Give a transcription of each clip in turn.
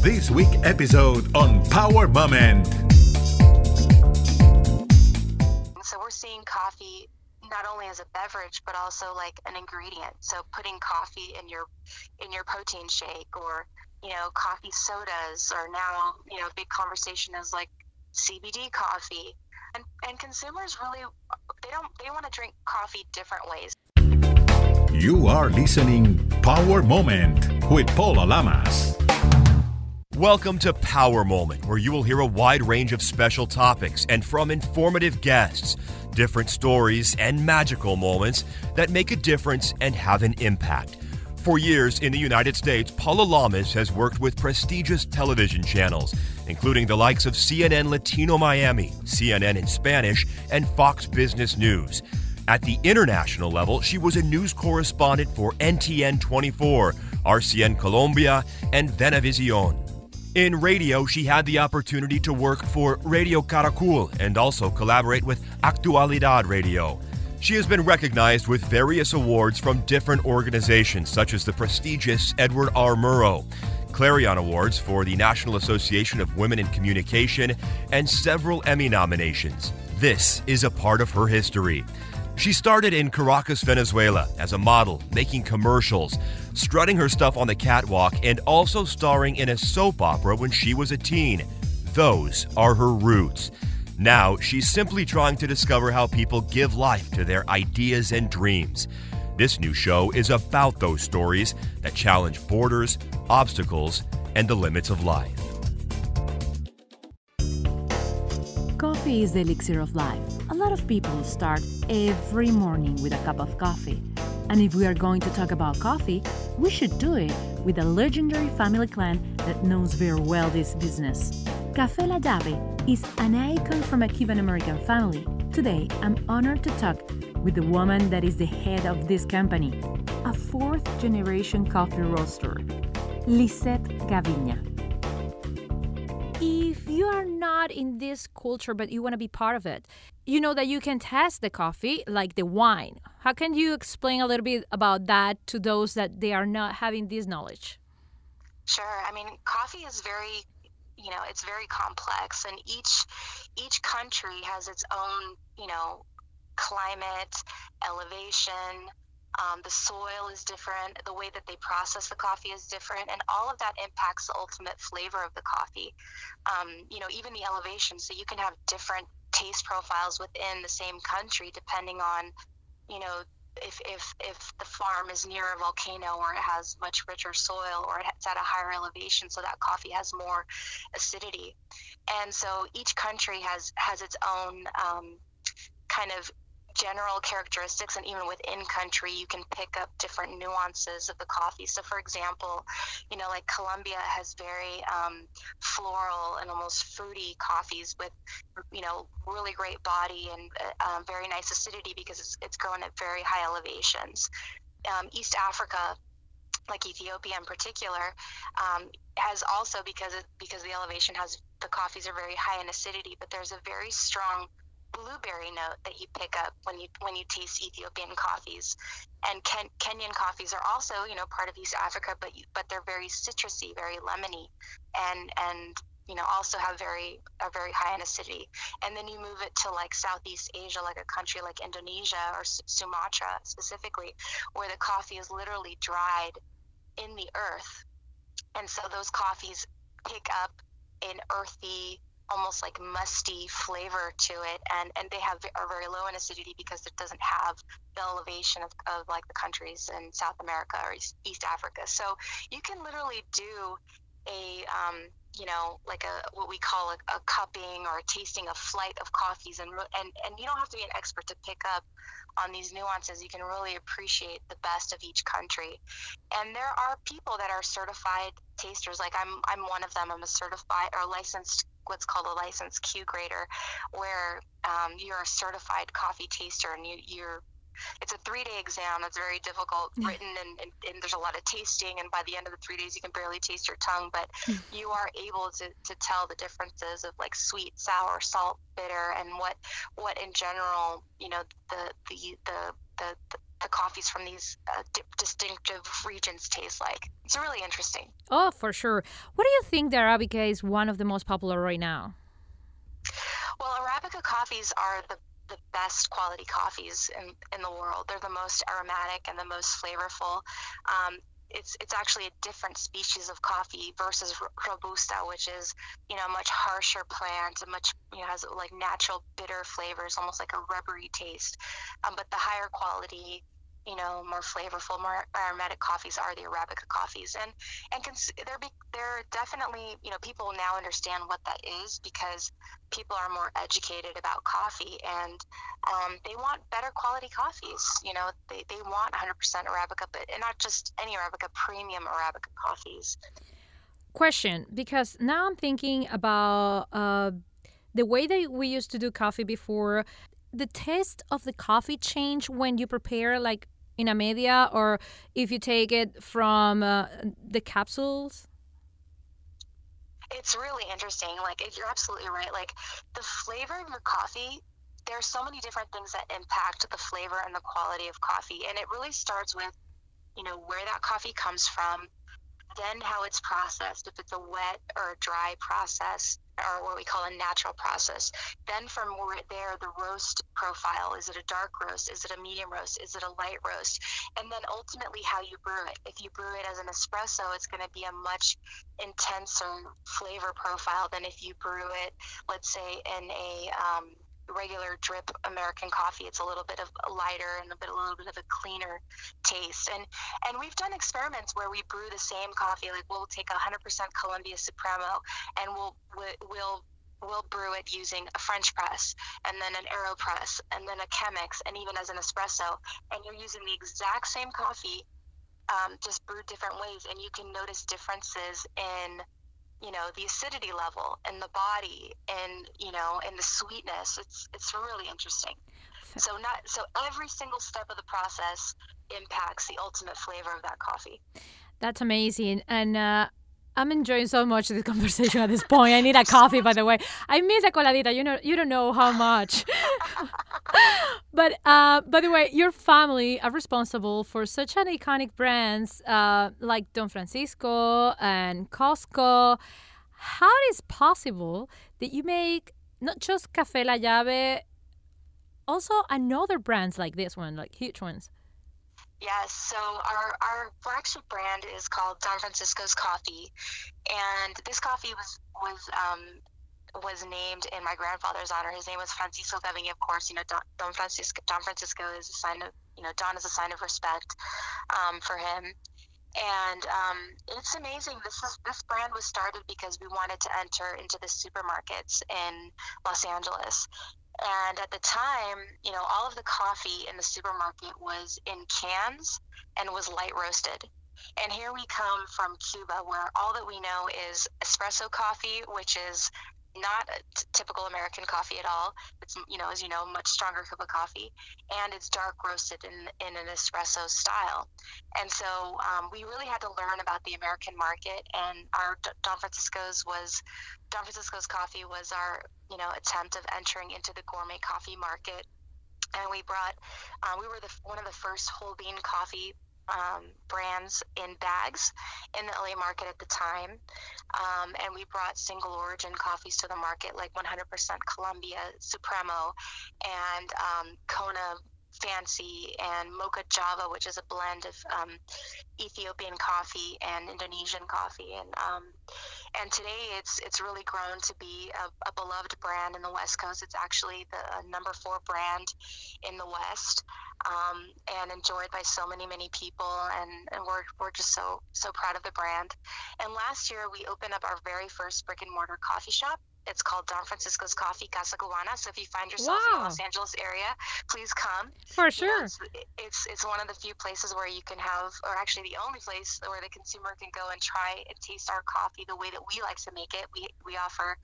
This week episode on Power Moment. So we're seeing coffee not only as a beverage but also like an ingredient. So putting coffee in your in your protein shake or you know coffee sodas or now you know big conversation is like CBD coffee. And and consumers really they don't they want to drink coffee different ways. You are listening Power Moment with Paula Lamas. Welcome to Power Moment, where you will hear a wide range of special topics and from informative guests, different stories and magical moments that make a difference and have an impact. For years in the United States, Paula Lamas has worked with prestigious television channels, including the likes of CNN Latino Miami, CNN in Spanish, and Fox Business News. At the international level, she was a news correspondent for NTN 24, RCN Colombia, and Venevision. In radio, she had the opportunity to work for Radio Caracol and also collaborate with Actualidad Radio. She has been recognized with various awards from different organizations, such as the prestigious Edward R. Murrow, Clarion Awards for the National Association of Women in Communication, and several Emmy nominations. This is a part of her history. She started in Caracas, Venezuela as a model, making commercials, strutting her stuff on the catwalk, and also starring in a soap opera when she was a teen. Those are her roots. Now, she's simply trying to discover how people give life to their ideas and dreams. This new show is about those stories that challenge borders, obstacles, and the limits of life. Coffee is the elixir of life. A lot of people start every morning with a cup of coffee. And if we are going to talk about coffee, we should do it with a legendary family clan that knows very well this business. Café La Llave is an icon from a Cuban American family. Today, I'm honored to talk with the woman that is the head of this company, a fourth generation coffee roaster, Lisette Gaviña if you are not in this culture but you want to be part of it, you know that you can test the coffee like the wine. How can you explain a little bit about that to those that they are not having this knowledge? Sure. I mean, coffee is very you know it's very complex and each each country has its own you know climate elevation um, the soil is different, the way that they process the coffee is different, and all of that impacts the ultimate flavor of the coffee. Um, you know, even the elevation. So you can have different taste profiles within the same country depending on, you know, if, if, if the farm is near a volcano or it has much richer soil or it's at a higher elevation so that coffee has more acidity. And so each country has has its own um, kind of general characteristics and even within country you can pick up different nuances of the coffee. So for example you know like colombia has very um, floral and almost fruity coffees with you know really great body and uh, um, very nice acidity because it's, it's grown at very high elevations. Um, east africa like Ethiopia in particular, um, has also because because the elevation has the coffees are very high in acidity, but there's a very strong blueberry note that you pick up when you when you taste Ethiopian coffees, and Ken, Kenyan coffees are also you know part of East Africa, but you, but they're very citrusy, very lemony, and and you know also have very are very high in acidity. And then you move it to like Southeast Asia, like a country like Indonesia or Sumatra specifically, where the coffee is literally dried in the earth, and so those coffees pick up an earthy almost like musty flavor to it and and they have are very low in acidity because it doesn't have the elevation of, of like the countries in south america or east, africa. So you can literally do a um, you know like a what we call a, a cupping or a tasting a flight of coffees and and and you don't have to be an expert to pick up on these nuances. You can really appreciate the best of each country. And there are people that are certified tasters. Like i'm i'm one of them. I'm a certified or licensed what's called a licensed Q grader, where um, you're a certified coffee taster and you, you're it's a three day exam that's very difficult written and, and, and, there's a lot of tasting and by the end of the three days you can barely taste your tongue but mm. you are able to, to tell the differences of like sweet sour salt bitter and what what in general you know the the the, the, the the coffees from these uh, di- distinctive regions taste like. It's really interesting. Oh, for sure. What do you think the Arabica is one of the most popular right now? Well, Arabica coffees are the the best quality coffees in, in the world. They're the most aromatic and the most flavorful. Um, it's it's actually a different species of coffee versus robusta, which is you know a much harsher plant, a much you know has like natural bitter flavors, almost like a rubbery taste. Um, but the higher quality you know, more flavorful, more aromatic coffees are the Arabica coffees, and and cons- they're be- they're definitely you know people now understand what that is because people are more educated about coffee and um, they want better quality coffees. You know, they they want 100% Arabica, but and not just any Arabica, premium Arabica coffees. Question, because now I'm thinking about uh, the way that we used to do coffee before the taste of the coffee change when you prepare like in a media or if you take it from uh, the capsules? It's really interesting. Like, you're absolutely right. Like, the flavor of your coffee, there are so many different things that impact the flavor and the quality of coffee. And it really starts with, you know, where that coffee comes from, then how it's processed, if it's a wet or a dry process, or what we call a natural process. Then from there, the roast profile is it a dark roast? Is it a medium roast? Is it a light roast? And then ultimately, how you brew it. If you brew it as an espresso, it's going to be a much intenser flavor profile than if you brew it, let's say, in a um, regular drip American coffee. It's a little bit of lighter and a bit a little bit of a cleaner taste. And and we've done experiments where we brew the same coffee. Like we'll take 100% Colombia Supremo and we'll we'll we'll brew it using a French press and then an AeroPress and then a Chemex and even as an espresso. And you're using the exact same coffee, um, just brewed different ways. And you can notice differences in you know the acidity level and the body and you know and the sweetness it's it's really interesting. So not so every single step of the process impacts the ultimate flavor of that coffee. That's amazing. And uh, I'm enjoying so much this conversation at this point. I need a coffee, by the way. I miss a coladita. You know, you don't know how much. but uh, by the way, your family are responsible for such an iconic brands uh, like Don Francisco and Costco. How is possible that you make not just Café La Llave, also another brands like this one, like huge ones? Yes, so our, our flagship brand is called Don Francisco's Coffee, and this coffee was was um, was named in my grandfather's honor. His name was Francisco Gaviña, of course. You know, Don, Don, Francisco Don Francisco is a sign of you know Don is a sign of respect um, for him, and um, it's amazing. This is this brand was started because we wanted to enter into the supermarkets in Los Angeles, and at the time, you know, all of the coffee in the supermarket was in cans and was light roasted. And here we come from Cuba, where all that we know is espresso coffee, which is not a t- typical American coffee at all. It's you know, as you know, much stronger cup of coffee, and it's dark roasted in in an espresso style. And so um, we really had to learn about the American market, and our Don Francisco's was Don Francisco's coffee was our you know attempt of entering into the gourmet coffee market. And we brought, uh, we were the, one of the first whole bean coffee um, brands in bags in the LA market at the time. Um, and we brought single origin coffees to the market, like 100% Colombia Supremo and um, Kona Fancy and Mocha Java, which is a blend of um, Ethiopian coffee and Indonesian coffee, and um, and today it's it's really grown to be a, a, beloved brand in the West Coast. It's actually the number four brand in the West, um, and enjoyed by so many many people, and, and we're we're just so so proud of the brand. And last year we opened up our very first brick and mortar coffee shop it's called Don Francisco's Coffee Casa Cubana. So if you find yourself wow. in the Los Angeles area, please come. For sure. You know, it's, it's, it's one of the few places where you can have, or actually the only place where the consumer can go and try and taste our coffee the way that we like to make it. We we offer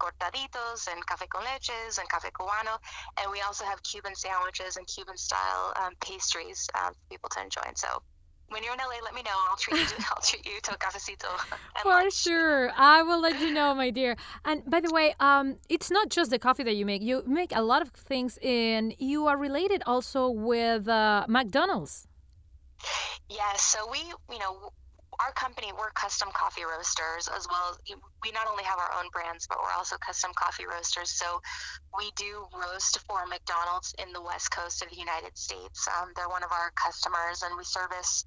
cortaditos and café con leches and café cubano, and we also have Cuban sandwiches and Cuban style um, pastries um, for people to enjoy. And so when you're in LA, let me know. I'll treat you. To, I'll treat you to a cafecito. For lunch. sure, I will let you know, my dear. And by the way, um, it's not just the coffee that you make. You make a lot of things, and you are related also with uh, McDonald's. Yes. So we, you know, our company, we're custom coffee roasters as well. We not only have our own brands, but we're also custom coffee roasters. So we do roast for McDonald's in the west coast of the United States. Um, they're one of our customers, and we service.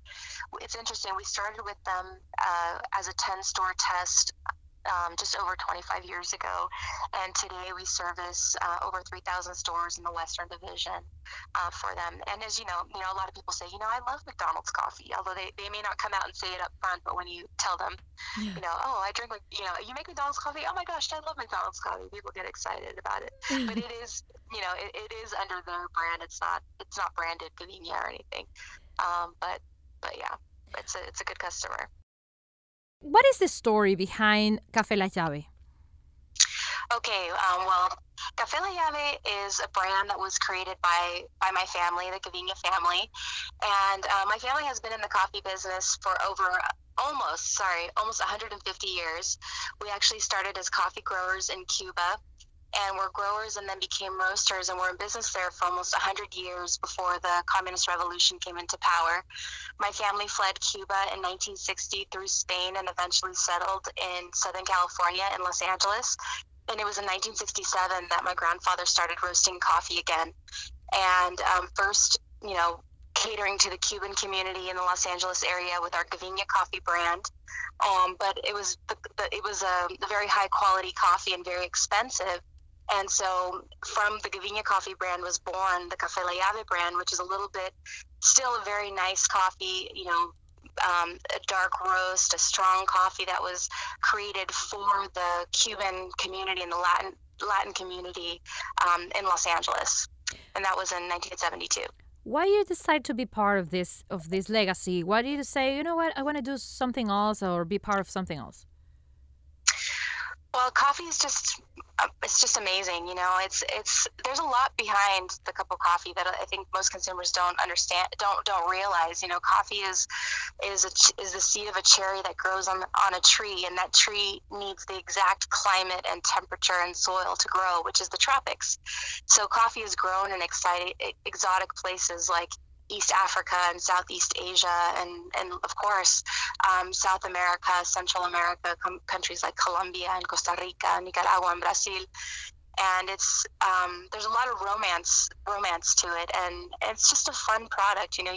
It's interesting. We started with them uh, as a 10 store test um, just over 25 years ago. And today we service uh, over 3,000 stores in the Western Division uh, for them. And as you know, you know, a lot of people say, you know, I love McDonald's coffee, although they, they may not come out and say it up front, but when you tell them, yeah. you know, oh, I drink, you know, you make McDonald's coffee. Oh my gosh, I love McDonald's coffee. People get excited about it. but it is, you know, it, it is under their brand. It's not, it's not branded Gaviña or anything. Um, but, but yeah, it's a, it's a good customer. What is the story behind Café La Llave? Okay, um, well, Café La Llave is a brand that was created by by my family, the Gaviña family, and uh, my family has been in the coffee business for over almost sorry almost 150 years. We actually started as coffee growers in Cuba and were growers and then became roasters and were in business there for almost 100 years before the communist revolution came into power. My family fled Cuba in 1960 through Spain and eventually settled in Southern California in Los Angeles. And it was in 1967 that my grandfather started roasting coffee again. And um, first, you know, catering to the Cuban community in the Los Angeles area with our Gaviña coffee brand. Um, but it was it was a, a very high quality coffee and very expensive. And so from the Gaviña coffee brand was born the Café La Llave brand, which is a little bit still a very nice coffee, you know, um, a dark roast, a strong coffee that was created for the Cuban community and the Latin Latin community um, in Los Angeles, and that was in 1972. Why you decide to be part of this of this legacy? Why do you say, you know what, I want to do something else or be part of something else? Well, coffee is just Uh, it's just amazing. You know, it's it's there's a lot behind the cup of coffee that I think most consumers don't understand, don't don't realize. You know, coffee is is a, is the seed of a cherry that grows on on a tree, and that tree needs the exact climate and temperature and soil to grow, which is the tropics. So, coffee is grown in exciting, exotic places like East Africa and Southeast Asia, and, and of course, um, South America, Central America, com- countries like Colombia and Costa Rica, Nicaragua, and Brazil. And it's um, there's a lot of romance romance to it, and it's just a fun product. You know,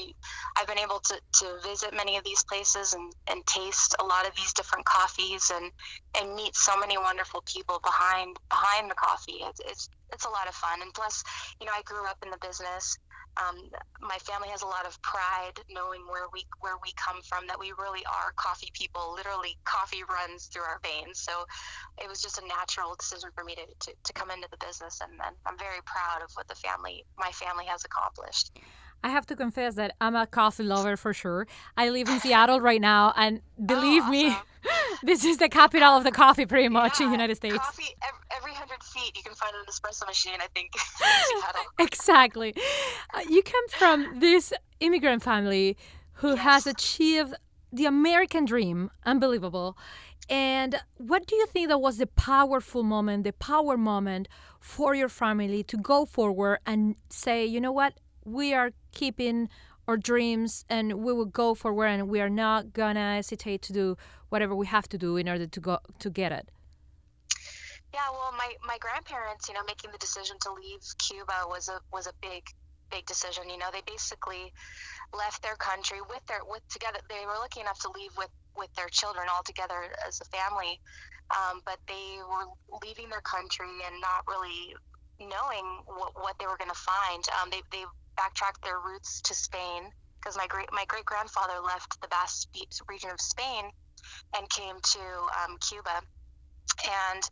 I've been able to, to visit many of these places and, and taste a lot of these different coffees, and and meet so many wonderful people behind behind the coffee. It's it's a lot of fun, and plus, you know, I grew up in the business um, my family has a lot of pride knowing where we where we come from that we really are coffee people literally coffee runs through our veins so it was just a natural decision for me to, to, to come into the business and, and i'm very proud of what the family my family has accomplished I have to confess that I'm a coffee lover for sure. I live in Seattle right now, and believe oh, awesome. me, this is the capital of the coffee, pretty much yeah, in the United States. Coffee every feet, you can find an espresso machine. I think. exactly. Uh, you come from this immigrant family who yes. has achieved the American dream, unbelievable. And what do you think that was the powerful moment, the power moment for your family to go forward and say, you know what, we are keeping our dreams and we will go forward and we are not gonna hesitate to do whatever we have to do in order to go to get it yeah well my my grandparents you know making the decision to leave cuba was a was a big big decision you know they basically left their country with their with together they were lucky enough to leave with with their children all together as a family um, but they were leaving their country and not really knowing what, what they were going to find. Um, they, they backtracked their roots to Spain because my great my great grandfather left the Basque region of Spain and came to um, Cuba, and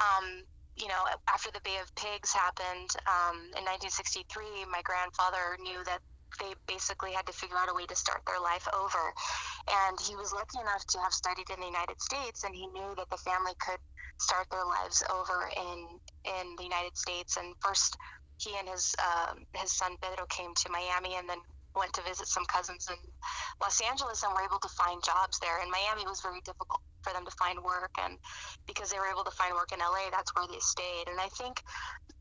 um, you know after the Bay of Pigs happened um, in 1963, my grandfather knew that they basically had to figure out a way to start their life over, and he was lucky enough to have studied in the United States, and he knew that the family could start their lives over in in the United States. And first he and his um, his son Pedro came to Miami, and then went to visit some cousins in Los Angeles and were able to find jobs there. In Miami, was very difficult for them to find work, and because they were able to find work in LA, that's where they stayed. And I think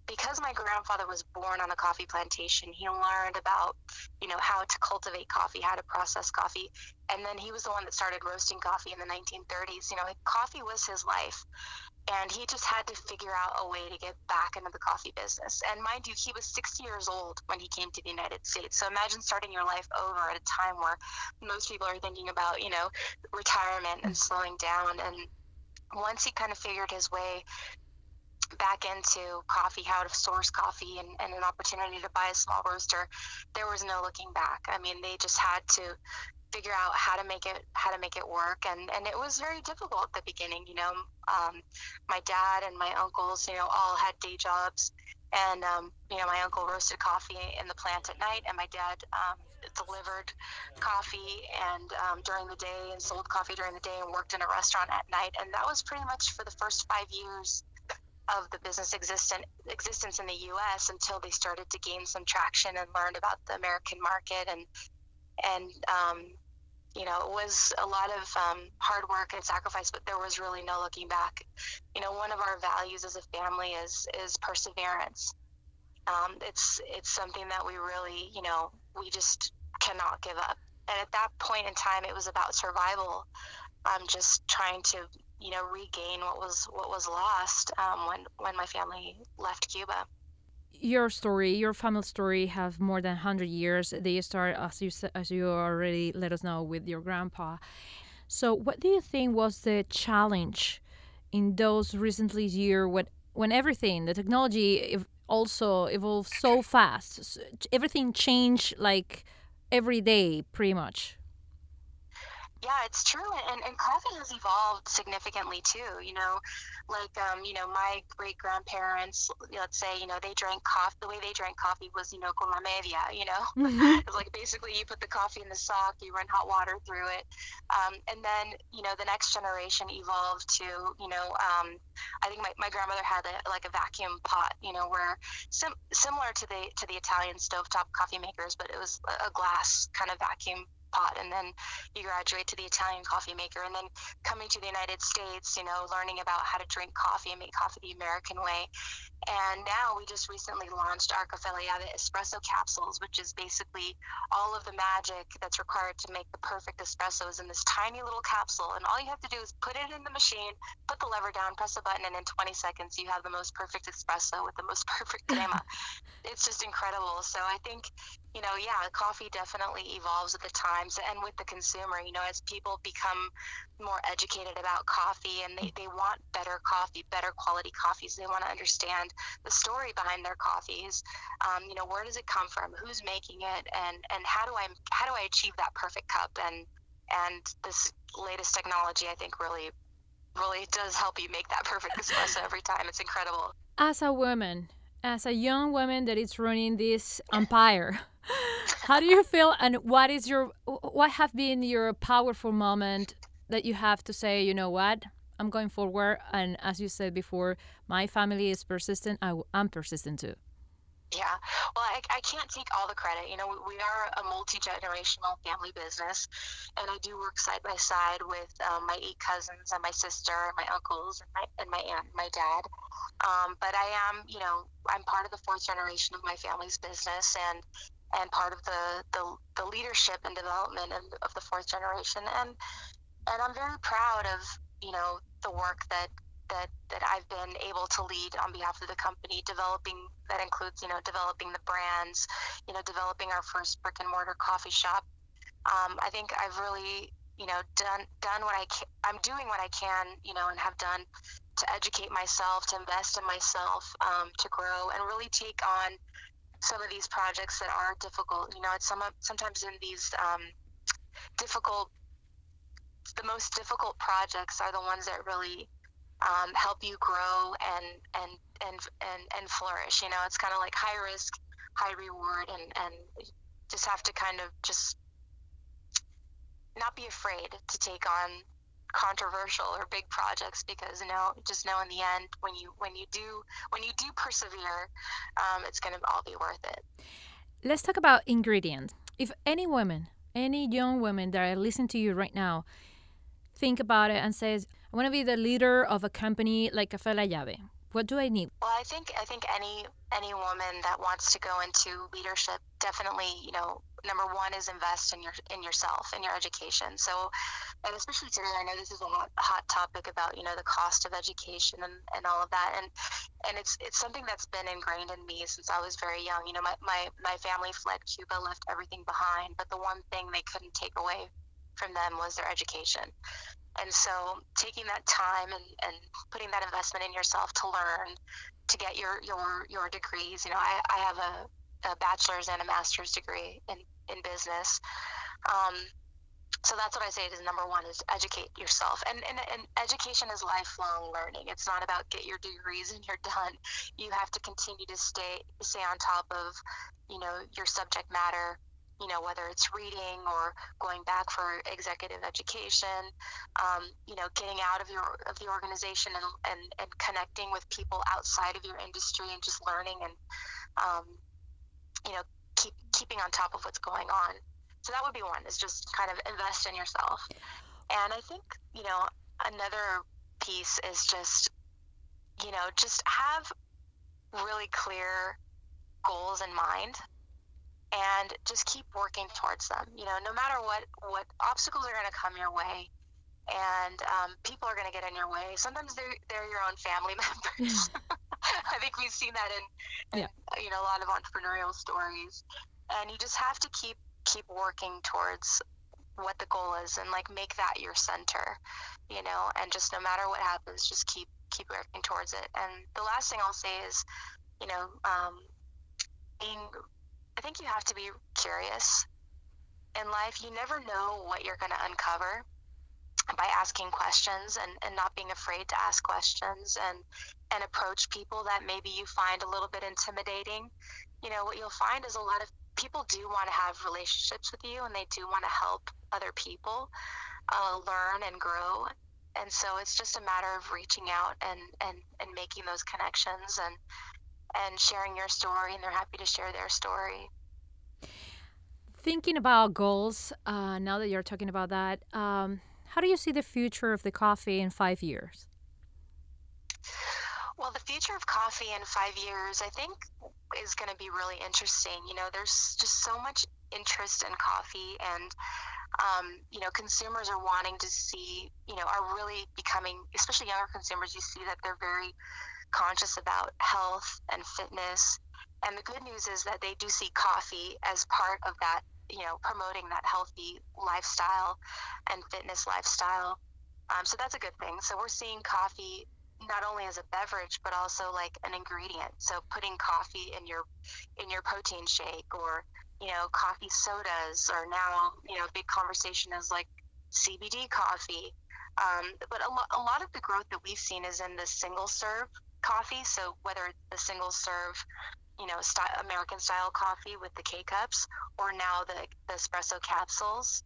because my grandfather was born on a coffee plantation, he learned about, you know, how to cultivate coffee, how to process coffee, and then he was the one that started roasting coffee in the 1930s. You know, coffee was his life, and he just had to figure out a way to get back into the coffee business. And mind you, he was 60 years old when he came to the United States. So imagine starting your life over at a time where most people are thinking about, you know, retirement and slowing down. And once he kind of figured his way back into coffee, how to source coffee, and, and, an opportunity to buy a small roaster, there was no looking back. I mean, they just had to figure out how to make it how to make it work, and and it was very difficult at the beginning. You know, um, my dad and my uncles, you know, all had day jobs, and um, you know, my uncle roasted coffee in the plant at night, and my dad. Um, delivered coffee and um, during the day and sold coffee during the day and worked in a restaurant at night and that was pretty much for the first five years of the business existent, existence in the U.S. until they started to gain some traction and learned about the American market and and um, you know it was a lot of um, hard work and sacrifice, but there was really no looking back. You know, one of our values as a family is is perseverance. Um, it's it's something that we really you know we just cannot give up. And at that point in time, it was about survival. Um, just trying to you know regain what was what was lost um, when when my family left Cuba. Your story, your family story, have more than hundred years. They start as you as you already let us know with your grandpa. So, what do you think was the challenge in those recently years when when everything, the technology, also evolved so fast, everything changed like every day, pretty much. Yeah, it's true, and, and coffee has evolved significantly too. You know, like um, you know, my great grandparents, let's say, you know, they drank coffee. The way they drank coffee was, you know, con la media. You know, mm-hmm. it's like basically you put the coffee in the sock, you run hot water through it, um, and then you know the next generation evolved to, you know, um, I think my, my grandmother had a, like a vacuum pot, you know, where sim- similar to the to the Italian stovetop coffee makers, but it was a glass kind of vacuum pot and then you graduate to the Italian coffee maker and then coming to the United States, you know, learning about how to drink coffee and make coffee the American way. And now we just recently launched our espresso capsules, which is basically all of the magic that's required to make the perfect espressos in this tiny little capsule. And all you have to do is put it in the machine, put the lever down, press a button, and in 20 seconds you have the most perfect espresso with the most perfect crema. it's just incredible. So I think, you know, yeah, coffee definitely evolves with the times and with the consumer. You know, as people become more educated about coffee and they, they want better coffee, better quality coffees, they want to understand the story behind their coffees. Um, you know, where does it come from? Who's making it? And and how do I how do I achieve that perfect cup? And and this latest technology, I think, really really does help you make that perfect espresso every time. It's incredible. As a woman, as a young woman that is running this empire. How do you feel, and what is your what have been your powerful moment that you have to say, you know what, I'm going forward, and as you said before, my family is persistent. I, am persistent too. Yeah, well, I, I can't take all the credit. You know, we, we are a multi generational family business, and I do work side by side with um, my eight cousins and my sister and my uncles and my and my aunt and my dad. Um, but I am, you know, I'm part of the fourth generation of my family's business, and and part of the the, the leadership and development of, of the fourth generation, and and I'm very proud of you know the work that that that I've been able to lead on behalf of the company, developing that includes you know developing the brands, you know developing our first brick and mortar coffee shop. Um, I think I've really you know done done what I can. I'm doing what I can you know and have done to educate myself, to invest in myself, um, to grow, and really take on some of these projects that are difficult. You know, it's some sometimes in these um, difficult the most difficult projects are the ones that really um, help you grow and and and and and flourish. You know, it's kind of like high risk, high reward, and and just have to kind of just not be afraid to take on controversial or big projects because you know just know in the end when you when you do when you do persevere um, it's going to all be worth it let's talk about ingredients if any woman, any young women that are listening to you right now, think about it and says, I want to be the leader of a company like Café La Llave. What do I need? Well, I think I think any any woman that wants to go into leadership definitely, you know, number one is invest in your in yourself in your education. So, and especially today, I know this is a hot, hot topic about you know the cost of education and, and all of that, and and it's it's something that's been ingrained in me since I was very young. You know, my my my family fled Cuba, left everything behind, but the one thing they couldn't take away from them was their education. And so taking that time and, and putting that investment in yourself to learn, to get your, your, your degrees, you know, I, I have a, a bachelor's and a master's degree in, in business. Um, so that's what I say is number one is educate yourself. And, and, and education is lifelong learning. It's not about get your degrees and you're done. You have to continue to stay, stay on top of, you know, your subject matter, you know, whether it's reading or going back for executive education, um, you know, getting out of your of the organization and, and, and connecting with people outside of your industry and just learning and um, you know keep keeping on top of what's going on. So that would be one is just kind of invest in yourself. And I think you know another piece is just you know just have really clear goals in mind and just keep working towards them. You know, no matter what what obstacles are going to come your way, and um, people are going to get in your way. Sometimes they're they're your own family members. I think we've seen that in, in yeah. you know a lot of entrepreneurial stories, and you just have to keep keep working towards what the goal is and like make that your center you know and just no matter what happens just keep keep working towards it and the last thing i'll say is you know um, being I think you have to be curious in life. You never know what you're going to uncover by asking questions and, and not being afraid to ask questions and and approach people that maybe you find a little bit intimidating. You know, what you'll find is a lot of people do want to have relationships with you and they do want to help other people uh, learn and grow. And so it's just a matter of reaching out and, and, and making those connections and and sharing your story, and they're happy to share their story. Thinking about goals, uh, now that you're talking about that, um, how do you see the future of the coffee in five years? Well, the future of coffee in five years, I think, is going to be really interesting. You know, there's just so much interest in coffee, and um, you know, consumers are wanting to see, you know, are really becoming, especially younger consumers. You see that they're very conscious about health and fitness. And the good news is that they do see coffee as part of that, you know, promoting that healthy lifestyle and fitness lifestyle. Um, so that's a good thing. So we're seeing coffee not only as a beverage but also like an ingredient. So putting coffee in your in your protein shake or you know coffee sodas or now you know big conversation is like CBD coffee. Um, but a, lo- a lot of the growth that we've seen is in the single serve coffee. So whether the single serve, you know, American style coffee with the K cups, or now the, the espresso capsules,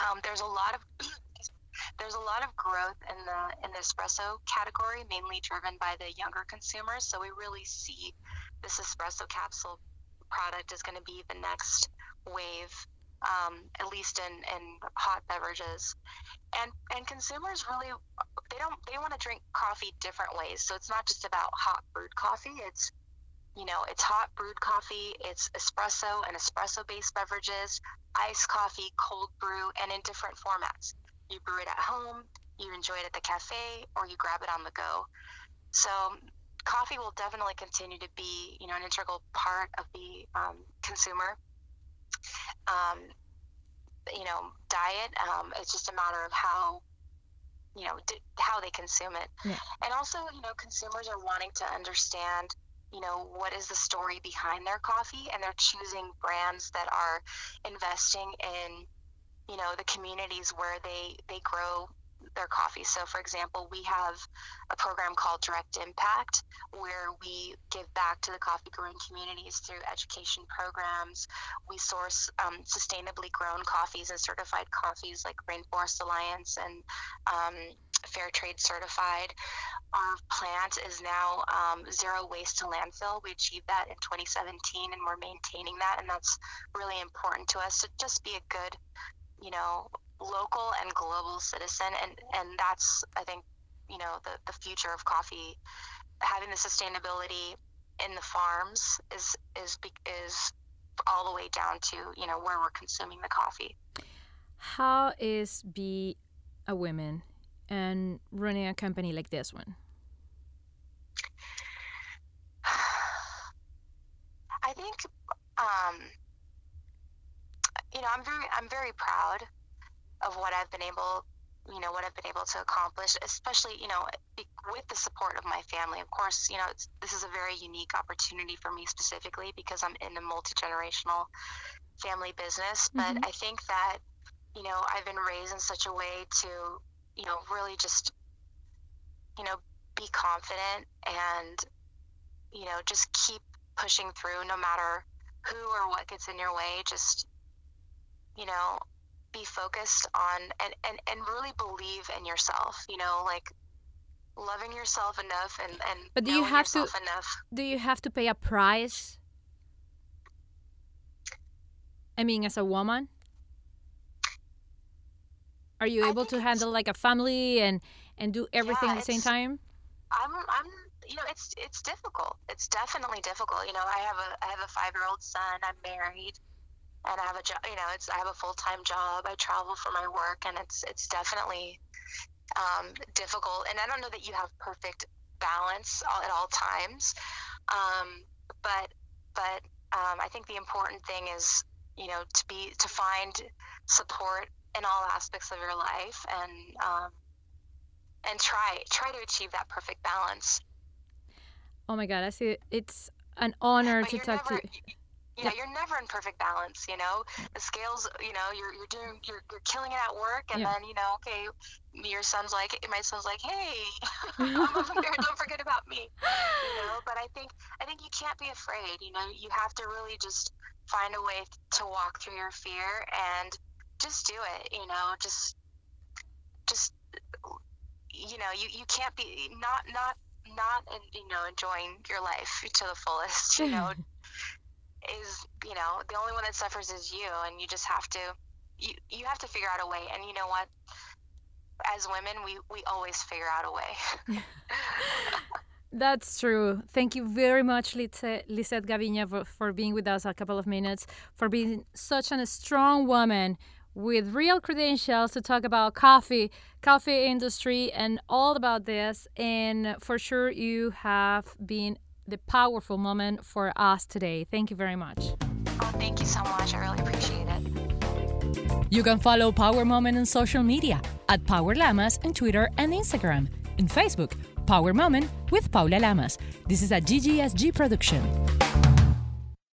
um, there's a lot of there's a lot of growth in the in the espresso category, mainly driven by the younger consumers. So we really see this espresso capsule product is going to be the next wave um, at least in, in hot beverages. And and consumers really they don't drink coffee different ways. So it's not just about hot brewed coffee. It's you know, it's hot brewed coffee, it's espresso and espresso based beverages, iced coffee, cold brew, and in different formats. You brew it at home, you enjoy it at the cafe, or you grab it on the go. So coffee will definitely continue to be, you know, an integral part of the um, consumer um, you know, diet. Um, it's just a matter of how, you know, d- how they consume it. Yeah. And also, you know, consumers are wanting to understand, you know, what is the story behind their coffee, and they're choosing brands that are investing in, you know, the communities where they they grow their coffee. So, for example, we have a program called Direct Impact where we give back to the coffee growing communities through education programs. We source um, sustainably grown coffees and certified coffees like Rainforest Alliance and um, Fair Trade certified. Our plant is now um, zero waste to landfill. We achieved that in 2017 and we're maintaining that, and that's really important to us to just be a good, you know, local and global citizen, and and that's I think you know the the future of coffee, having the sustainability in the farms is is is all the way down to you know where we're consuming the coffee. How is be a woman and running a company like this one? I think um, you know I'm very I'm very proud of what I've been able, you know, what I've been able to accomplish, especially, you know, with the support of my family. Of course, you know, this is a very unique opportunity for me specifically because I'm in a multi generational family business. But mm-hmm. I think that, you know, I've been raised in such a way to, you know, really just, you know, be confident and, you know, just keep pushing through no matter who or what gets in your way. Just, you know, be focused on and, and, and really believe in yourself, you know, like loving yourself enough and, and but do you have to enough. do you have to pay a price? I mean as a woman? Are you able to handle like a family and and do everything yeah, at the same time? I'm i'm you know it's it's difficult. It's definitely difficult. You know i have a i have a five year old son. I'm married and I have a job. You know, it's I have a full time job. I travel for my work, and it's it's definitely um, difficult. And I don't know that you have perfect balance at all times, um, but but um, I think the important thing is you know to be to find support in all aspects of your life and um, and try try to achieve that perfect balance. Oh my God, I see. It's an honor but to talk never, to. Yeah, you're never in perfect balance, you know. The scales, you know, you're you're doing you're, you're killing it at work and yeah. then, you know, okay, your son's like my son's like, "Hey, I'm over don't forget about me." You know, but I think I think you can't be afraid, you know. You have to really just find a way to walk through your fear and just do it, you know. Just just you know, you you can't be not not not you know enjoying your life to the fullest, you know. Is you know the only one that suffers is you and you just have to you you have to figure out a way and you know what as women we we always figure out a way That's true. Thank you very much, Lisette Gaviña, for, for being with us a couple of minutes, for being such a strong woman with real credentials to talk about coffee, coffee industry, and all about this. And for sure, you have been the powerful moment for us today. Thank you very much. Oh, thank you so much. I really appreciate it. You can follow Power Moment on social media at Paula Lamas on Twitter and Instagram. In Facebook, Power Moment with Paula Lamas. This is a GGSG production.